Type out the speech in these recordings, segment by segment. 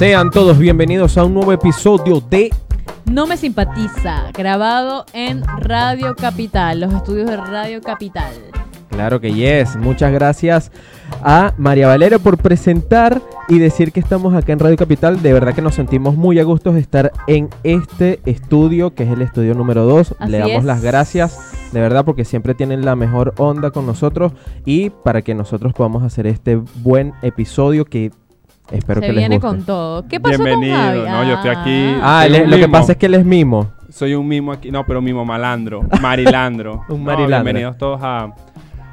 Sean todos bienvenidos a un nuevo episodio de No me simpatiza, grabado en Radio Capital, los estudios de Radio Capital. Claro que yes. Muchas gracias a María Valera por presentar y decir que estamos acá en Radio Capital. De verdad que nos sentimos muy a gusto de estar en este estudio, que es el estudio número 2. Así Le damos es. las gracias, de verdad, porque siempre tienen la mejor onda con nosotros y para que nosotros podamos hacer este buen episodio que espero Se que les viene guste. con todo. ¿Qué pasó Bienvenido, con Javi? no, yo estoy aquí. Ah, Soy un lo que mimo. pasa es que él es mimo. Soy un mimo aquí, no, pero mimo malandro, marilandro. Un No, marilandro. bienvenidos todos a,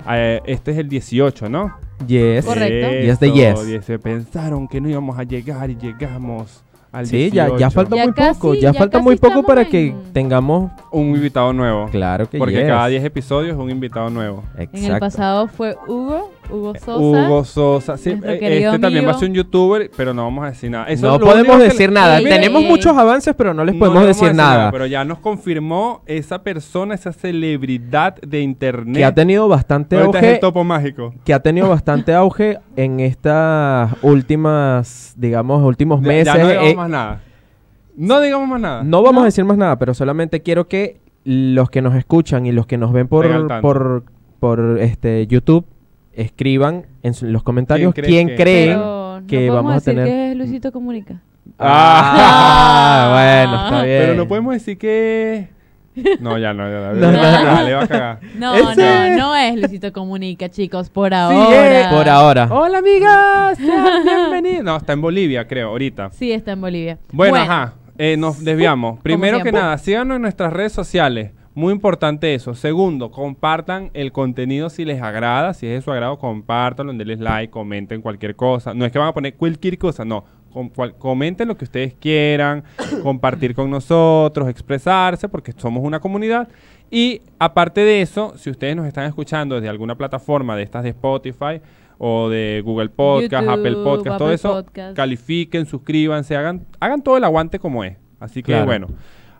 a, eh, Este es el 18, ¿no? Yes. Correcto. Yes de yes. Se pensaron que no íbamos a llegar y llegamos al Sí, ya, 18. ya falta Ya muy casi, poco. Ya, ya falta casi muy poco estamos para en- que tengamos. Un invitado nuevo. Claro que Porque yes. cada 10 episodios es un invitado nuevo. En el Exacto. pasado fue Hugo, Hugo Sosa. Hugo Sosa. Sí, eh, este también va a ser un youtuber, pero no vamos a decir nada. Eso no podemos decir le- nada. Ey, Tenemos ey, muchos ey. avances, pero no les podemos decir nada. Pero ya nos confirmó esa persona, esa celebridad de internet. Que ha tenido bastante Ahorita es el auge. topo mágico. Que ha tenido bastante auge en estas últimas, digamos, últimos meses. Ya no digamos Eh, más nada. No digamos más nada. no vamos No. a decir más nada, pero solamente quiero que los que nos escuchan y los que nos ven por, por, por este YouTube escriban en su- los comentarios ¿Quién quién, creen que- creen Pero no que podemos vamos a decir tener. que es Luisito Comunica. Ah, bueno, está bien. Pero no podemos decir que. No, ya no, ya no. No, le va a no, cagar, no. le va a cagar. No, Ese- no, no es Luisito Comunica, chicos, por es. ahora. Por ahora. Hola, amigas. sean bienvenidos. No, está en Bolivia, creo, ahorita. Sí, está en Bolivia. Bueno, ajá. eh, nos desviamos. Primero que siempre. nada, síganos en nuestras redes sociales. Muy importante eso. Segundo, compartan el contenido si les agrada. Si es de su agrado, compártanlo, denles like, comenten cualquier cosa. No es que van a poner cualquier cosa, no. Com- cual- comenten lo que ustedes quieran, compartir con nosotros, expresarse, porque somos una comunidad. Y aparte de eso, si ustedes nos están escuchando desde alguna plataforma de estas de Spotify o de Google Podcast, YouTube, Apple Podcast, todo eso, Podcast. califiquen, suscríbanse, hagan, hagan todo el aguante como es. Así que Claro. bueno.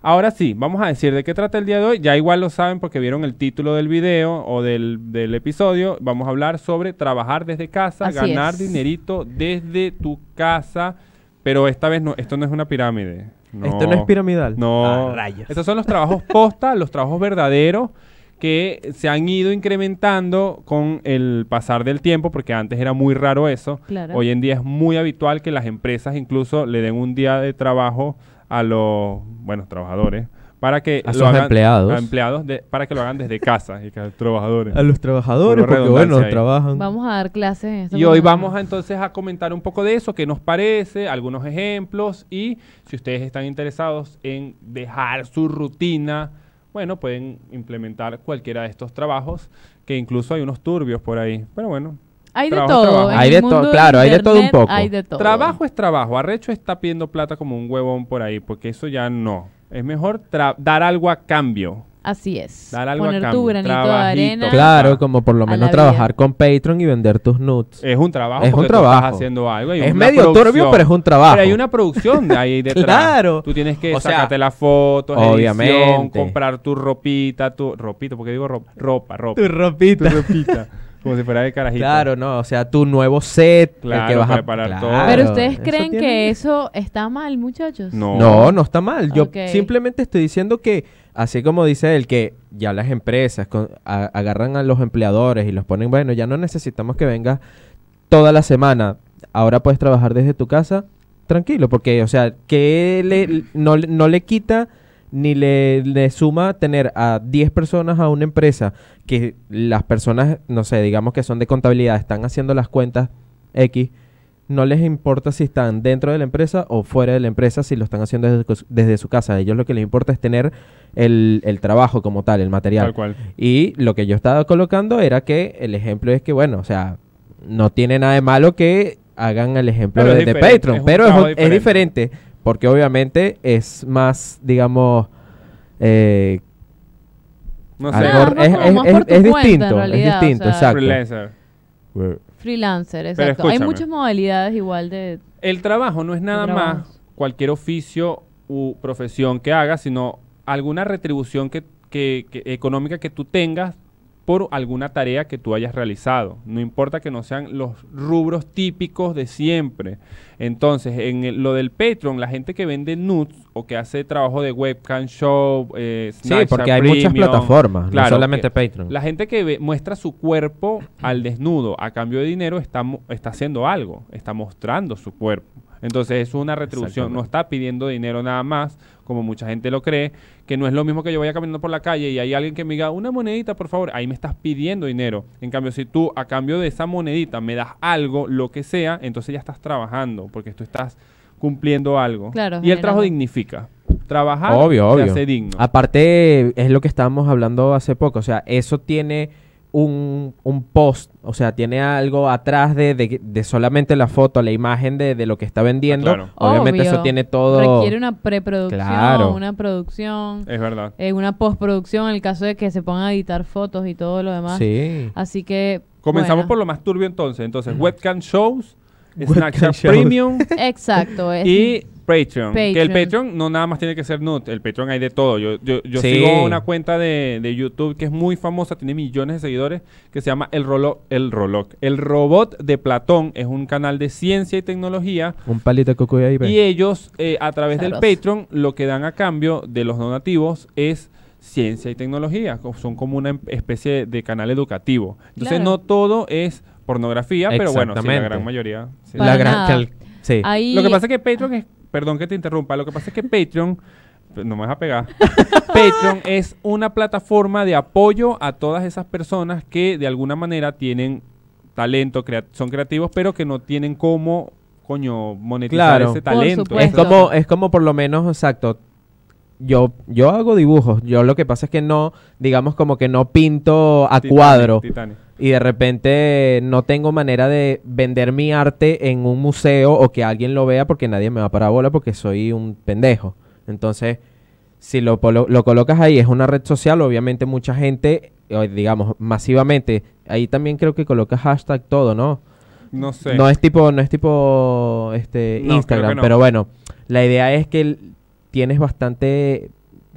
Ahora sí, vamos a decir de qué trata el día de hoy. Ya igual lo saben porque vieron el título del video o del, del episodio. Vamos a hablar sobre trabajar desde casa, Así ganar es. dinerito desde tu casa. Pero esta vez no, esto no es una pirámide. Esto no es piramidal. No. Ah, rayos. Estos son los trabajos posta, los trabajos verdaderos que se han ido incrementando con el pasar del tiempo, porque antes era muy raro eso. Claro. Hoy en día es muy habitual que las empresas incluso le den un día de trabajo a los, bueno, trabajadores para que A lo sus hagan- empleados. a empleados de- para que lo hagan desde casa y que los trabajadores. A los trabajadores, porque bueno, ahí. trabajan. Vamos a dar clases en Y hoy vamos a, entonces a comentar un poco de eso, qué nos parece, algunos ejemplos y si ustedes están interesados en dejar su rutina, bueno, pueden implementar cualquiera de estos trabajos, que incluso hay unos turbios por ahí. Pero bueno, Hay de todo. trabajo. Hay de todo, claro, hay de todo un poco. Hay de todo. trabajo es trabajo. Arrecho está pidiendo plata como un huevón por ahí, porque eso ya no. Es mejor dar algo a cambio. Así es. Dar algo a Poner cambio, tu granito de arena. Claro, como por lo A menos trabajar vida. con Patreon y vender tus nudes. Es un trabajo. Es un trabajo. Estás haciendo algo. hay Es medio turbio, pero es un trabajo. Pero hay una producción de ahí detrás. Claro. Tú tienes que O sea, sacarte las fotos, obviamente. edición, comprar tu ropita, tu ropita, porque digo ropa, ropa, ropa. ropita. Tu ropita. como si fuera de carajito. Claro, no, o sea, tu nuevo set, el Claro, que vas a preparar todo. Pero ustedes eso creen tiene- que eso está mal, muchachos. No. No, no está mal. Yo simplemente estoy diciendo que, así como dice él, que ya las empresas con- a- agarran a los empleadores y los ponen, bueno, ya no necesitamos que vengas toda la semana. Ahora puedes trabajar desde tu casa, tranquilo, porque, o sea, que le, no, le- no le quita ni le, le suma tener a 10 personas a una empresa que las personas, no sé, digamos que son de contabilidad, están haciendo las cuentas X, no les importa si están dentro de la empresa o fuera de la empresa, si lo están haciendo desde, desde su casa. A ellos lo que les importa es tener el, el trabajo como tal, el material. Tal cual. Y lo que yo estaba colocando era que el ejemplo es que, bueno, o sea, no tiene nada de malo que hagan el ejemplo de, Patreon, pero es diferente, porque obviamente es más, digamos, eh, No sé. algo- Nada más es, distinto, es o distinto, sea. exacto. Freelancer. Freelancer, exacto. Hay muchas modalidades igual de... El trabajo no es nada más cualquier oficio u profesión que hagas, sino alguna retribución que, que- que- económica que tú tengas por alguna tarea que tú hayas realizado. No importa que no sean los rubros típicos de siempre. Entonces, en el- lo del Patreon, la gente que vende nudes o que hace trabajo de webcam show, eh, Sí, porque hay muchas Premium, plataformas, claro, no solamente que Patreon. La gente que ve- muestra su cuerpo al desnudo a cambio de dinero está, está haciendo algo, está mostrando su cuerpo. Entonces es una retribución, no está pidiendo dinero nada más, como mucha gente lo cree, que no es lo mismo que yo vaya caminando por la calle y hay alguien que me diga, una monedita, por favor, ahí me estás pidiendo dinero. En cambio, si tú a cambio de esa monedita me das algo, lo que sea, entonces ya estás trabajando, porque tú estás cumpliendo algo. Claro, y el trabajo dignifica. Trabajar Obvio, se obvio. hace digno. Aparte, es lo que estábamos hablando hace poco. O sea, eso tiene un, un post. O sea, tiene algo atrás de, de- de solamente la foto, la imagen de, de lo que está vendiendo. Ah, claro. Obviamente eso tiene todo. Requiere una preproducción, Claro. una producción, Es verdad. eh, una postproducción en el caso de que se pongan a editar fotos y todo lo demás. Sí. Así que. Comenzamos bueno. por lo más turbio entonces. Entonces, webcam shows, Webcam Snapchat shows. Premium Exacto. Es, y Patreon. Que el Patreon. No nada más tiene que ser nude. El Patreon hay de todo. Yo, yo, yo Sí. sigo una cuenta de, de YouTube que es muy famosa, tiene millones de seguidores, que se llama El Rolo, El Roloc. El Robot de Platón es un canal de ciencia y tecnología. Un palito de coco y ahí ve. Y ellos, eh, a través del. Patreon, lo que dan a cambio de los donativos es ciencia y tecnología. Son como una em- especie de canal educativo. Entonces, Claro. no todo es pornografía, pero bueno, sí, la gran mayoría. sí. La gran. sí. Ahí, Lo que pasa es que Patreon es, perdón que te interrumpa, lo que pasa es que Patreon, no me vas a pegar, Patreon es una plataforma de apoyo a todas esas personas que de alguna manera tienen talento, crea- son creativos, pero que no tienen cómo, coño, monetizar Claro. ese talento. Es como, es como por lo menos, exacto. Yo, yo hago dibujos. Yo lo que pasa es que no, digamos como que no pinto a Titanic, cuadro. Titanic. Y de repente no tengo manera de vender mi arte en un museo o que alguien lo vea porque nadie me va para bola porque soy un pendejo. Entonces, si lo, lo colocas ahí, es una red social, obviamente mucha gente, eh, digamos, masivamente, ahí también creo que colocas hashtag todo, ¿no? No sé. No es tipo, no es tipo este No, Instagram, no. pero bueno, la idea es que tienes bastante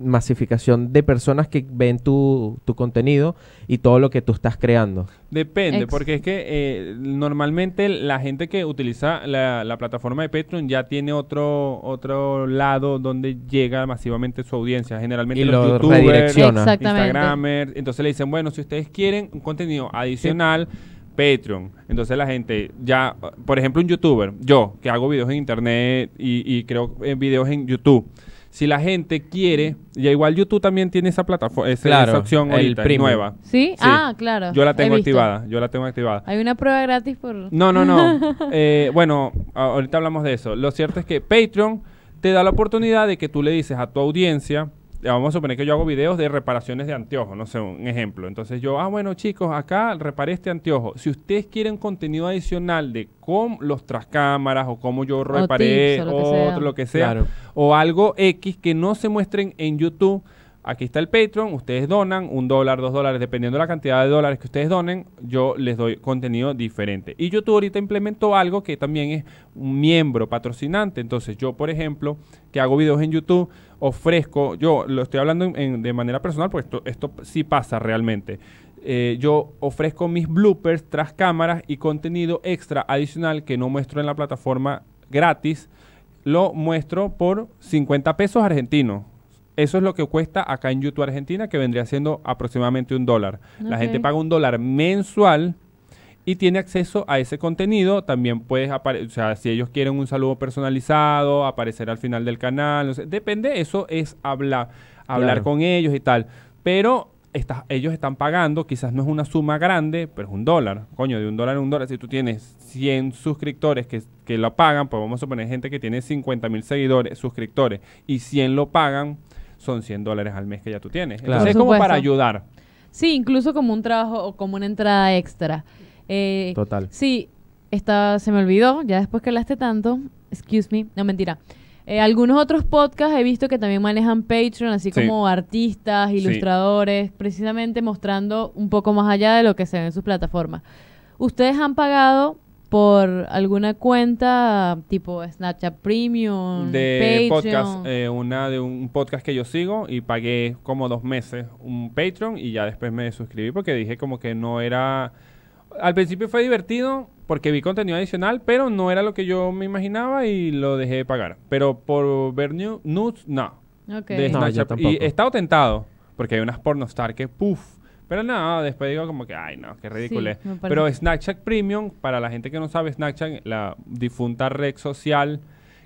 masificación de personas que ven tu, tu contenido y todo lo que tú estás creando. Depende, Ex- porque es que eh, normalmente la gente que utiliza la, la plataforma de Patreon ya tiene otro otro lado donde llega masivamente su audiencia. Generalmente Y los lo youtubers. Instagramers. Entonces le dicen, bueno, si ustedes quieren un contenido adicional, Patreon. Entonces la gente ya, por ejemplo, un youtuber, yo que hago videos en internet y, y creo en videos en YouTube. Si la gente quiere, ya igual YouTube también tiene esa plataforma, esa, Claro, esa opción el ahorita, nueva. ¿Sí? Sí. Ah, claro. Yo la tengo activada, yo la tengo activada. Hay una prueba gratis por... No, no, no. Eh, bueno, ahorita hablamos de eso. Lo cierto es que Patreon te da la oportunidad de que tú le dices a tu audiencia, vamos a suponer que yo hago videos de reparaciones de anteojos, no sé, un ejemplo. Entonces yo, ah, bueno chicos, acá reparé este anteojo. Si ustedes quieren contenido adicional de cómo los trascámaras o cómo yo reparé tips o lo que o otro, lo que sea, Claro. o algo X que no se muestren en YouTube. Aquí está el Patreon, ustedes donan un dólar, dos dólares, dependiendo de la cantidad de dólares que ustedes donen, yo les doy contenido diferente. Y YouTube ahorita implementó algo que también es un miembro patrocinante. Entonces yo, por ejemplo, que hago videos en YouTube, ofrezco, yo lo estoy hablando en- en- de manera personal, porque esto, esto sí pasa realmente. Eh, yo ofrezco mis bloopers tras cámaras y contenido extra adicional que no muestro en la plataforma gratis lo muestro por 50 pesos argentinos. Eso es lo que cuesta acá en YouTube Argentina, que vendría siendo aproximadamente un dólar. La gente paga un dólar mensual y tiene acceso a ese contenido. También puedes aparecer, o sea, si ellos quieren un saludo personalizado, aparecer al final del canal. no sé, depende, eso es hablar, hablar Claro. con ellos y tal. Pero estás- ellos están pagando, quizás no es una suma grande, pero es un dólar. Coño, de un dólar a un dólar. Si tú tienes 100 suscriptores que, que lo pagan, pues vamos a poner gente que tiene 50 mil seguidores, suscriptores, y 100 lo pagan, son 100 dólares al mes que ya tú tienes. Claro. Entonces es como para ayudar. Sí, incluso como un trabajo o como una entrada extra. Eh, Total. Sí, esta, se me olvidó, ya después que hablaste tanto, excuse me, no mentira. Eh, algunos otros podcasts he visto que también manejan Patreon, así Sí. como artistas, Sí. ilustradores, precisamente mostrando un poco más allá de lo que se ve en sus plataformas. ¿Ustedes han pagado por alguna cuenta tipo Snapchat Premium, de Patreon. podcast, eh, una de un podcast que yo sigo y pagué como dos meses un Patreon y ya después me suscribí porque dije como que no era... Al principio fue divertido porque vi contenido adicional, pero no era lo que yo me imaginaba y lo dejé de pagar. Pero por ver new- nudes, no. Ok. De No, yo Snapchat. tampoco. y he estado tentado porque hay unas pornostar que puff. Pero no, después digo como que, ay no, qué ridículo. Sí. Pero Snapchat Premium, para la gente que no sabe, Snapchat, la difunta red social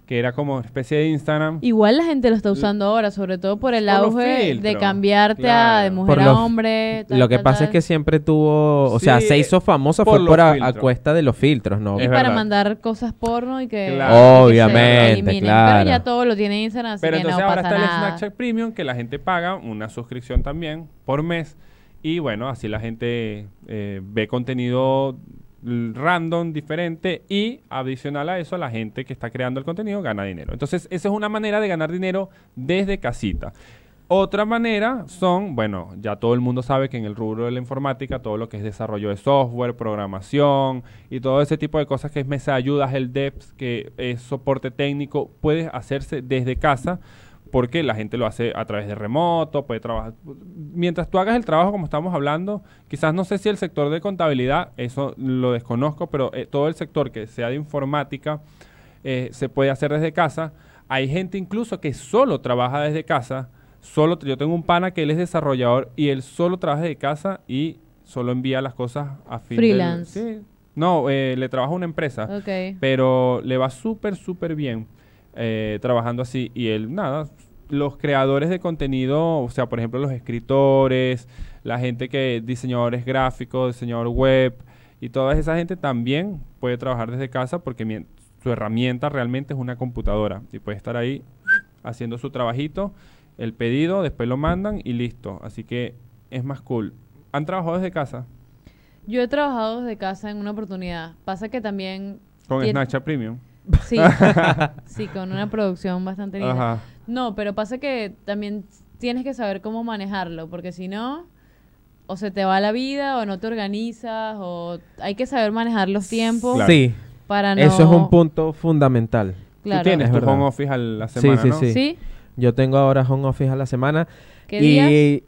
que era como una especie de Instagram. Igual la gente lo está usando ahora, sobre todo por el Por auge de cambiarte a de mujer Por a los- hombre. tal, Lo que tal, pasa es que siempre tuvo, o Sí, sea, se hizo famosa por fue por a, cuesta de los filtros, ¿no? Y Es para verdad. mandar cosas porno y que. Claro. y que Obviamente, claro. Pero ya todo lo tiene Instagram, así Pero que entonces no ahora pasa está el. Snapchat Premium que la gente paga una suscripción también por mes. Y bueno, así la gente eh, ve contenido random, diferente y adicional a eso la gente que está creando el contenido gana dinero. Entonces esa es una manera de ganar dinero desde casita. Otra manera son, bueno, ya todo el mundo sabe que en el rubro de la informática, todo lo que es desarrollo de software, programación y todo ese tipo de cosas que es mesa de ayudas, el DEPS, que es soporte técnico, puede hacerse desde casa porque la gente lo hace a través de remoto, puede trabajar. Mientras tú hagas el trabajo como estamos hablando, quizás no sé si el sector de contabilidad, eso lo desconozco, pero eh, todo el sector que sea de informática eh, se puede hacer desde casa. Hay gente incluso que solo trabaja desde casa. Solo, yo tengo un pana que él es desarrollador y él solo trabaja desde casa y solo envía las cosas a fin del- Freelance. sí. No, eh, le trabaja a una empresa Ok. pero le va súper, súper bien eh, trabajando así. Y él, nada, los creadores de contenido, o sea, por ejemplo, los escritores, la gente que, diseñadores gráficos, diseñador web, y toda esa gente también puede trabajar desde casa porque su herramienta realmente es una computadora y puede estar ahí haciendo su trabajito, el pedido, después lo mandan y listo. Así que es más cool. ¿Han trabajado desde casa? Yo he trabajado desde casa en una oportunidad. Pasa que también. Con Snapchat Premium. Sí, sí, con una producción bastante linda. Ajá. No, pero pasa que también tienes que saber cómo manejarlo, porque si no, o se te va la vida, o no te organizas, o hay que saber manejar los tiempos Claro. Sí, para no. eso es un punto fundamental. Claro. Tú tienes Es tu home office a la Sí, semana, sí, ¿no? sí. ¿Sí? Yo tengo ahora home office a la semana ¿Qué y días?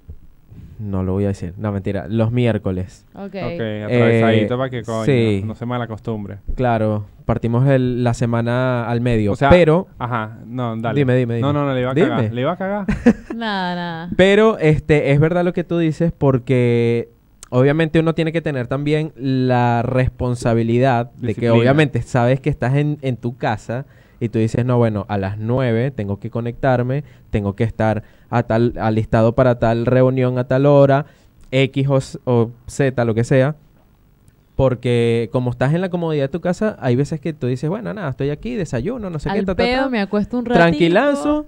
No lo voy a decir, no mentira, los miércoles. Ok. Ok, atravesadito Eh, para que coño, sí. no se mala costumbre. Claro, partimos el- la semana al medio, O sea, pero Ajá, no, dale. Dime, dime, No, dime. no, no, le iba a Dime. cagar. Le iba a cagar. Nada, nada. Pero este es verdad lo que tú dices porque obviamente uno tiene que tener también la responsabilidad de que obviamente sabes que estás en, en tu casa y tú dices, no, bueno, a las 9 tengo que conectarme, tengo que estar a tal, alistado para tal reunión a tal hora, X o, Z, lo que sea. Porque como estás en la comodidad de tu casa, hay veces que tú dices, bueno, nada, estoy aquí, desayuno, no sé qué, Al ta, ta, ta". pedo me acuesto un ratito. tranquilazo.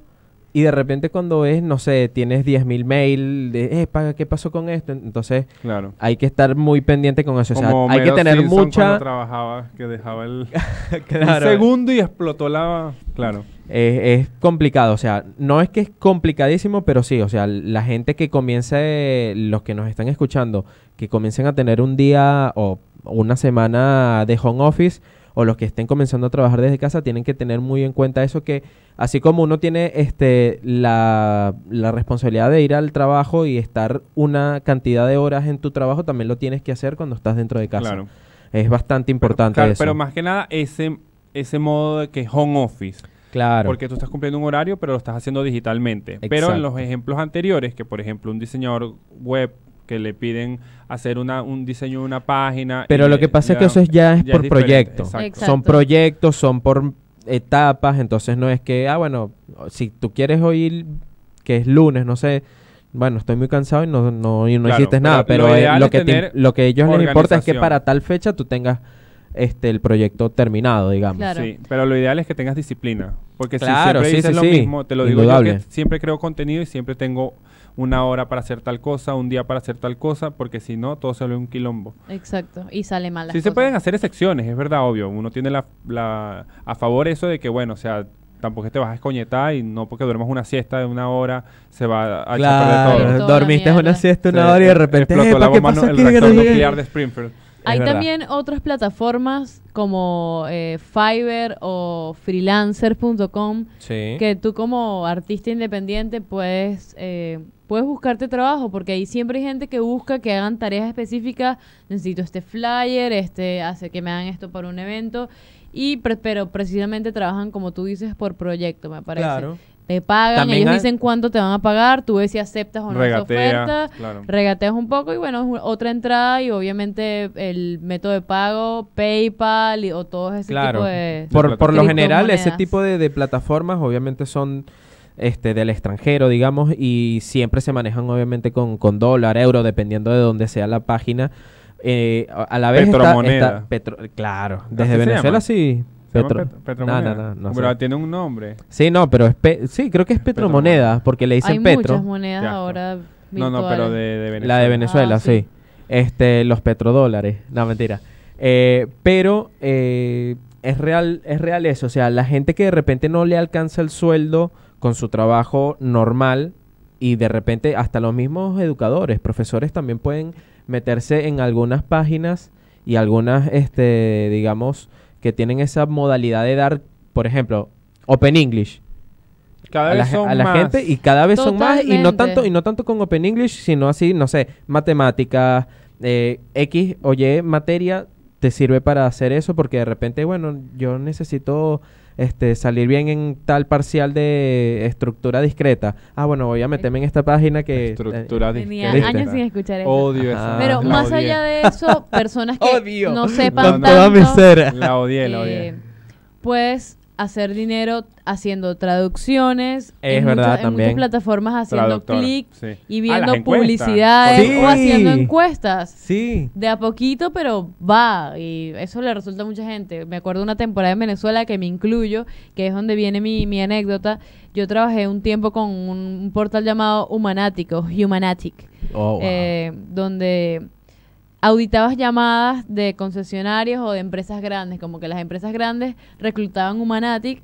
Y de repente cuando ves, no sé, tienes 10.000 mail de, eh, paga, ¿qué pasó con esto? Entonces Claro. hay que estar muy pendiente con eso. O sea, Como hay que tener Simpson mucha... cuando trabajaba, que dejaba el Claro. un segundo y explotó la... Claro. Eh, es complicado, o sea, no es que es complicadísimo, pero sí, o sea, la gente que comience, los que nos están escuchando, que comiencen a tener un día o una semana de home office, o los que estén comenzando a trabajar desde casa, tienen que tener muy en cuenta eso que, así como uno tiene este la, la responsabilidad de ir al trabajo y estar una cantidad de horas en tu trabajo, también lo tienes que hacer cuando estás dentro de casa. Claro. Es bastante importante Claro, eso. pero más que nada ese, ese modo de que es home office. Claro. Porque tú estás cumpliendo un horario, pero lo estás haciendo digitalmente. Pero en los ejemplos anteriores, que por ejemplo un diseñador web que le piden hacer una, un diseño de una página. Pero y lo que pasa es que ya- eso es- ya es por proyecto. exacto. Exacto. Son proyectos, son por etapas, entonces no es que, ah, bueno, si tú quieres oír que es lunes, no sé, bueno, estoy muy cansado y no, no, y no Claro, hiciste pero nada, lo pero eh, lo, que te- lo que a ellos les importa es que para tal fecha tú tengas este el proyecto terminado, digamos. Claro. Sí, pero lo ideal es que tengas disciplina. Porque Claro, si sí, siempre dices sí, lo sí. mismo, te lo digo yo que siempre creo contenido y siempre tengo una hora para hacer tal cosa, un día para hacer tal cosa, porque si no, todo se vuelve un quilombo. Exacto. Y sale mal las Sí se pueden hacer excepciones, es verdad, obvio. Uno tiene la, la- a favor eso de que, bueno, o sea, tampoco es que te vas a escoñetar y no porque duermas una siesta de una hora se va a echar Claro, perder todo. Dormiste una siesta una Se- hora y de repente, explotó "Epa, la ¿qué bomba pasó nu- aquí? el no reactor sé qué". nuclear de Springfield. Hay verdad. también otras plataformas como eh, Fiverr o freelancer.com Sí. que tú como artista independiente puedes, eh, puedes buscarte trabajo porque ahí siempre hay gente que busca que hagan tareas específicas. Necesito este flyer, este hace que me hagan esto para un evento. Y pre- pero precisamente trabajan como tú dices por proyecto, me parece. Claro. Te pagan, También ellos hay- dicen cuánto te van a pagar, tú ves si aceptas o no esa Regatea, oferta claro. regateas un poco y bueno, es otra entrada y obviamente el método de pago, PayPal y- o todo ese Claro. tipo de... Por, por lo general, ese tipo de, de plataformas obviamente son este del extranjero, digamos, y siempre se manejan obviamente con, con dólar, euro, dependiendo de dónde sea la página. Eh, a la vez está- Petromoneda. está, petro- claro, ¿Así desde Venezuela sí. ¿Se llama Petro- Pet- no, Petromoneda? no, no, no Pero sé. tiene un nombre. Sí, no, pero es pe- sí, creo que es Petromoneda. Porque le dicen Hay Petro. muchas monedas ahora No, no, pero de Venezuela. La de Venezuela, Ah, sí. sí. Este, los petrodólares. No, mentira. Eh, pero eh, es real, es real eso. O sea, la gente que de repente no le alcanza el sueldo con su trabajo normal y de repente hasta los mismos educadores, profesores también pueden meterse en algunas páginas y algunas, este, digamos, que tienen esa modalidad de dar, por ejemplo, Open English Cada a la, vez ge- son a la más. gente y cada vez son más y no tanto y no tanto con Open English sino así no sé matemáticas eh, x o y materia te sirve para hacer eso porque de repente bueno yo necesito este salir bien en tal parcial de estructura discreta ah bueno voy a meterme en esta página que Estructura Tenía discreta. años sin escuchar eso. Odio esa. Pero la más odié. allá de eso, personas que Odio. no sepan Con tanto, toda mi ser. La odié, la odié. eh, puedes hacer dinero haciendo traducciones Es en, verdad, muchas- en también. muchas plataformas haciendo clic sí. y Ah, viendo publicidades Sí. o haciendo encuestas. sí De a poquito, pero va. Y eso le resulta a mucha gente. Me acuerdo de una temporada en Venezuela que me incluyo, que es donde viene mi, mi anécdota. Yo trabajé un tiempo con un, un portal llamado Humanático, Humanatic, Oh, wow. eh, donde auditabas llamadas de concesionarios o de empresas grandes, como que las empresas grandes reclutaban Humanatic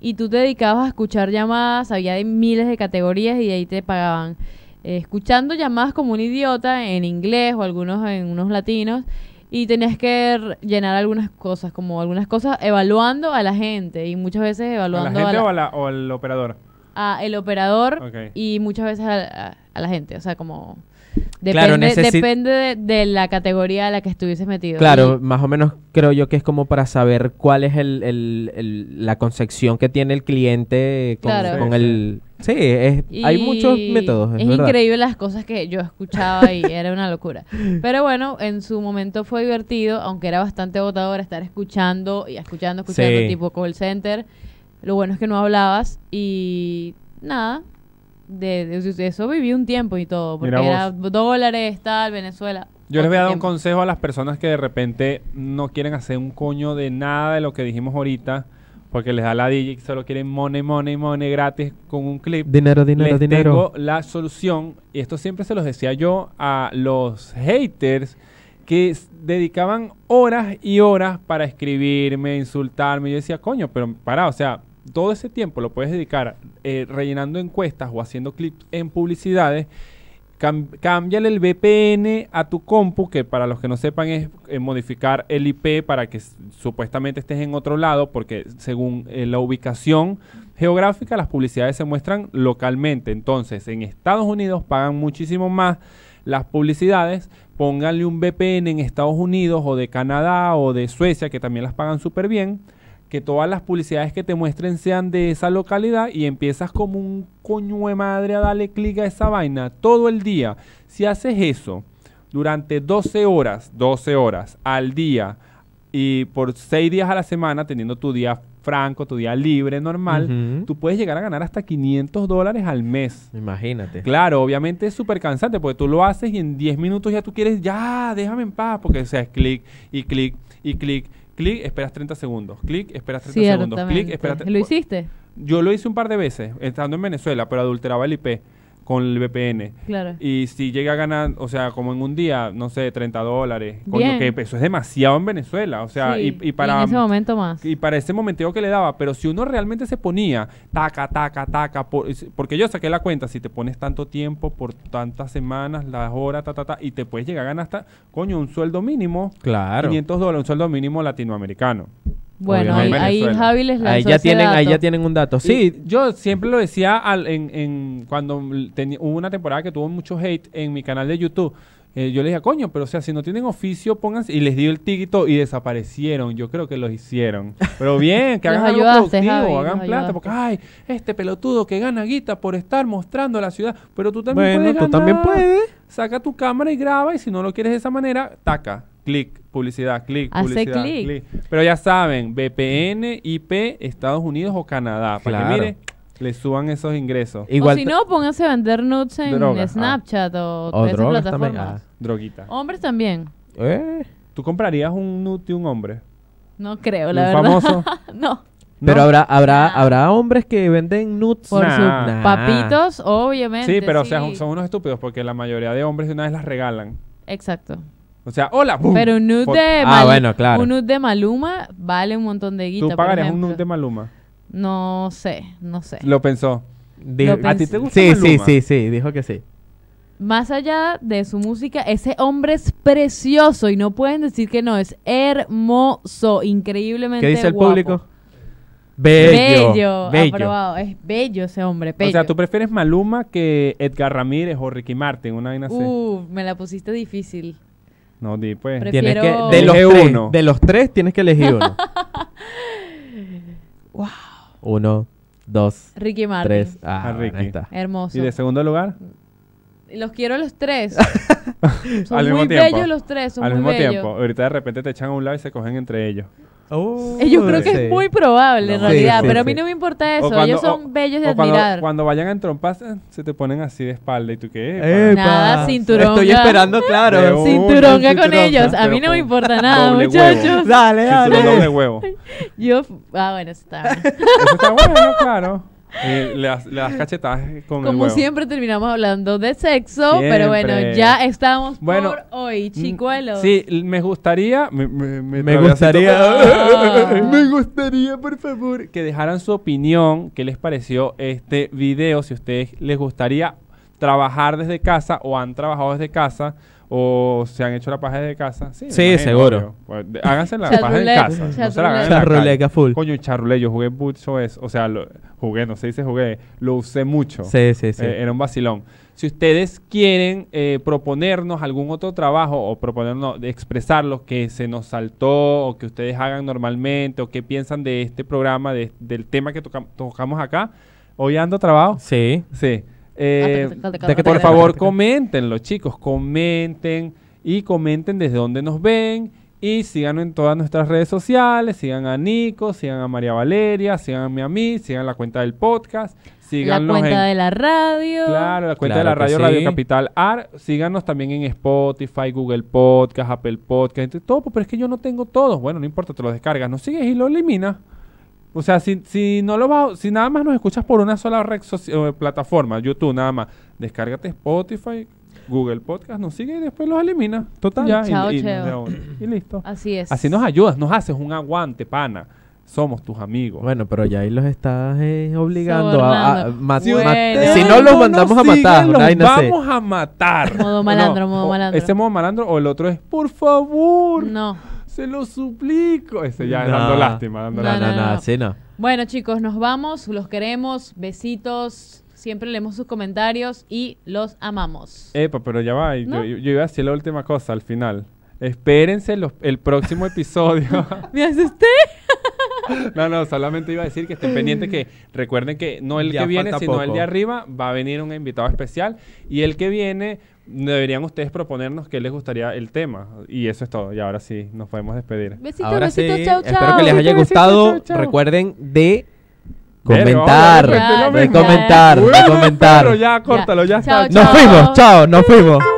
y tú te dedicabas a escuchar llamadas, había de miles de categorías y de ahí te pagaban. eh, escuchando llamadas como un idiota en inglés o algunos en unos latinos y tenías que llenar algunas cosas, como algunas cosas evaluando a la gente y muchas veces ¿A la evaluando gente a la- o, a la- o al operador? a el operador y muchas veces a, a- a la gente. O sea, como depende, Claro, necesi- depende de, de la categoría a la que estuvieses metido. Claro, Y- más o menos creo yo que es como para saber cuál es el, el- el- la concepción que tiene el cliente con, Claro. con Sí, el... Sí, es- hay muchos métodos, es, Es verdad. increíble las cosas que yo escuchaba y era una locura. Pero bueno, en su momento fue divertido, aunque era bastante agotador estar escuchando y escuchando, escuchando, Sí. tipo call center. Lo bueno es que no hablabas y nada. De, de- de eso viví un tiempo y todo, porque era dólares, tal, Venezuela. Yo les voy a dar un consejo a las personas que de repente no quieren hacer un coño de nada de lo que dijimos ahorita, porque les da la DJ que solo quieren money, money, money gratis con un clip. Dinero, dinero, les dinero. tengo la solución, y esto siempre se los decía yo a los haters que dedicaban horas y horas para escribirme, insultarme. Yo decía, coño, pero para, o sea, todo ese tiempo lo puedes dedicar eh, rellenando encuestas o haciendo clips en publicidades. Cam- cámbiale el VPN a tu compu, que para los que no sepan es eh, modificar el IP para que supuestamente estés en otro lado, porque según eh, la ubicación geográfica las publicidades se muestran localmente. Entonces, en Estados Unidos pagan muchísimo más las publicidades. Pónganle un VPN en Estados Unidos o de Canadá o de Suecia, que también las pagan súper bien que todas las publicidades que te muestren sean de esa localidad y empiezas como un coño de madre a darle clic a esa vaina todo el día. Si haces eso durante 12 horas, 12 horas al día y por 6 días a la semana, teniendo tu día franco, tu día libre, normal, tú puedes llegar a ganar hasta 500 dólares al mes. Imagínate. Claro, obviamente es súper cansante porque tú lo haces y en 10 minutos ya tú quieres, ya, déjame en paz, porque o sea, es clic y clic y clic, clic, esperas 30 segundos, clic, esperas 30 segundos, clic, esperas... ¿Lo hiciste? Yo lo hice un par de veces, estando en Venezuela, pero adulteraba el IP. Con el VPN. Claro. Y si llega a ganar, o sea, como en un día, no sé, 30 dólares. Coño, que eso es demasiado en Venezuela. O sea, Sí, y, y para... en ese momento más. y para ese momenteo que le daba, pero si uno realmente se ponía taca, taca, taca, por- porque yo saqué la cuenta, si te pones tanto tiempo por tantas semanas, las horas, ta, ta, ta, y te puedes llegar a ganar hasta, coño, un sueldo mínimo, Claro. 500 dólares, un sueldo mínimo latinoamericano. Bueno, ahí, ahí Venezuela. Javi les lanzó Ahí ya ese tienen, ahí ya tienen un dato. Sí, Y yo siempre lo decía al- en, en- cuando teni- hubo una temporada que tuvo mucho hate en mi canal de YouTube. eh, yo les dije, coño, pero o sea, si no tienen oficio, pónganse. Y les di el tiquito y desaparecieron. Yo creo que los hicieron. Pero bien, que hagan algo ayudaste, productivo, Javi, hagan plata. ayudaste. Porque, ay, este pelotudo que gana guita por estar mostrando la ciudad. Pero tú también bueno, puedes tú también puedes. Saca tu cámara y graba. Y si no lo quieres de esa manera, taca. Clic, publicidad, clic, publicidad, clic. Pero ya saben, VPN, IP, Estados Unidos o Canadá. Para Claro. que mire, le suban esos ingresos. Igual o si no, pónganse a vender nudes en Droga, ah. Snapchat o, O esas plataformas. también, ah. Droguita. Hombres también. Eh, ¿Tú comprarías un nude de un hombre? No creo, ¿Un la verdad. famoso? no. Pero ¿No? habrá, habrá, Nah. habrá hombres que venden nudes. Por Nah. sus Nah. papitos, obviamente. Sí, pero o sea, son unos estúpidos porque la mayoría de hombres de una vez las regalan. Exacto. O sea, hola. Pero un nude de, Ah, bueno, claro. un nude de Maluma vale un montón de guita, ¿Tú por pagarías un ejemplo. nude de Maluma? No sé, no sé. Lo pensó. Dijo- Lo ¿A ti te gusta sí, sí, Maluma? sí, sí, dijo que sí. Más allá de su música, ese hombre es precioso y no pueden decir que no, es hermoso, increíblemente ¿Qué dice el guapo. público? Bello. Bello, bello. aprobado. Es bello ese hombre, bello. O sea, ¿tú prefieres Maluma que Edgar Ramírez o Ricky Martin? Una vaina así. Uh, me la pusiste difícil. No, di pues. Pre- Tienes que, Prefiero- de, los tres, uno. de los tres tienes que elegir uno. Uno, dos, Ricky Martin. tres. Ah, A bueno, Ricky. ahí está. Hermoso. ¿Y de segundo lugar? Los quiero los tres. son Al mismo muy tiempo. bellos los tres, son Al muy mismo bellos. tiempo. Ahorita de repente te echan a un lado y se cogen entre ellos. Yo creo que Sí. es muy probable en realidad, sí, pero a sí. mí no me importa eso. cuando- Ellos son o- bellos de o cuando, admirar. cuando vayan a entrompas, eh, se te ponen así de espalda y tú qué. Epa. Nada, cinturonga. Estoy esperando, claro. un- Cinturonga cinturón, con ellos. A pero mí no me importa nada, doble muchachos. huevo. Dale, Cinturón dale. doble huevo. Yo, ah, bueno, eso está bien. Eso está bueno, claro. Y le das, le das cachetadas con el Como huevo. siempre terminamos hablando de sexo, pero bueno, ya estamos Bueno, por hoy, Mm, chicuelos. Sí, l- me gustaría. Me, me, me Me todavía gustaría- siento- me gustaría, por favor, que dejaran su opinión. ¿Qué les pareció este video? Si a ustedes les gustaría trabajar desde casa o han trabajado desde casa o se han hecho la paja desde casa. Sí, Sí, imagino, seguro. Pues, de- háganse la paja roulette, casa. No se la hagan en roulette. la Charruleca full. Coño, charrulé, yo jugué mucho eso. O sea, lo, jugué, no se dice jugué, lo usé mucho. Sí, sí, sí. Eh, era un vacilón. Si ustedes quieren eh, proponernos algún otro trabajo o proponernos de expresarlo que se nos saltó o que ustedes hagan normalmente o qué piensan de este programa, de- del tema que toca- tocamos acá, hoy ando trabajo. Sí. Sí. Eh, Taca, por favor, taca. coméntenlo, chicos. Comenten y comenten desde dónde nos ven. Y síganos en todas nuestras redes sociales. Sigan a Nico, sigan a María Valeria, síganme a mí, sigan la cuenta del podcast. la cuenta en, de la radio. Claro, la cuenta Claro de la radio sí. Radio Capital AR. Síganos también en Spotify, Google Podcast, Apple Podcast, entre todo, pero es que yo no tengo todos. Bueno, no importa, te lo descargas, no sigues y lo eliminas. O sea, si, si no lo vas, si nada más nos escuchas por una sola red soci- o plataforma, YouTube nada más, descárgate Spotify, Google Podcast, nos sigue y después los eliminas. Total. Ya, y- Chao, y, cheo. y listo. Así es. Así nos ayudas, nos haces un aguante, pana. Somos tus amigos. Bueno, pero ya ahí los estás eh, obligando a, a- Bueno. Si no los mandamos a matar, los vamos a matar. Modo malandro, modo malandro. Ese modo malandro o el otro es, por favor, No. Se lo suplico. Ese ya es No. dando lástima, dando No, No, lástima. no, no, no. Bueno, chicos, nos vamos. Los queremos. Besitos. Siempre leemos sus comentarios y los amamos. Epa, pero ya va. Yo, yo iba a decir la última cosa al final. Espérense los- el próximo episodio. ¿Me asusté? No, no, solamente iba a decir que estén pendientes que recuerden que no el Ya que viene, sino el de arriba va a venir un invitado especial y el que viene deberían ustedes proponernos qué les gustaría el tema y eso es todo. Y ahora sí, nos podemos despedir. Besitos, Ahora sí, besitos. Chau, chau. espero que les haya gustado. besitos, chau. Recuerden de comentar, de comentar, de comentar. Pero ya, córtalo, ya, Chao, está. Nos chao. fuimos, chao, nos fuimos.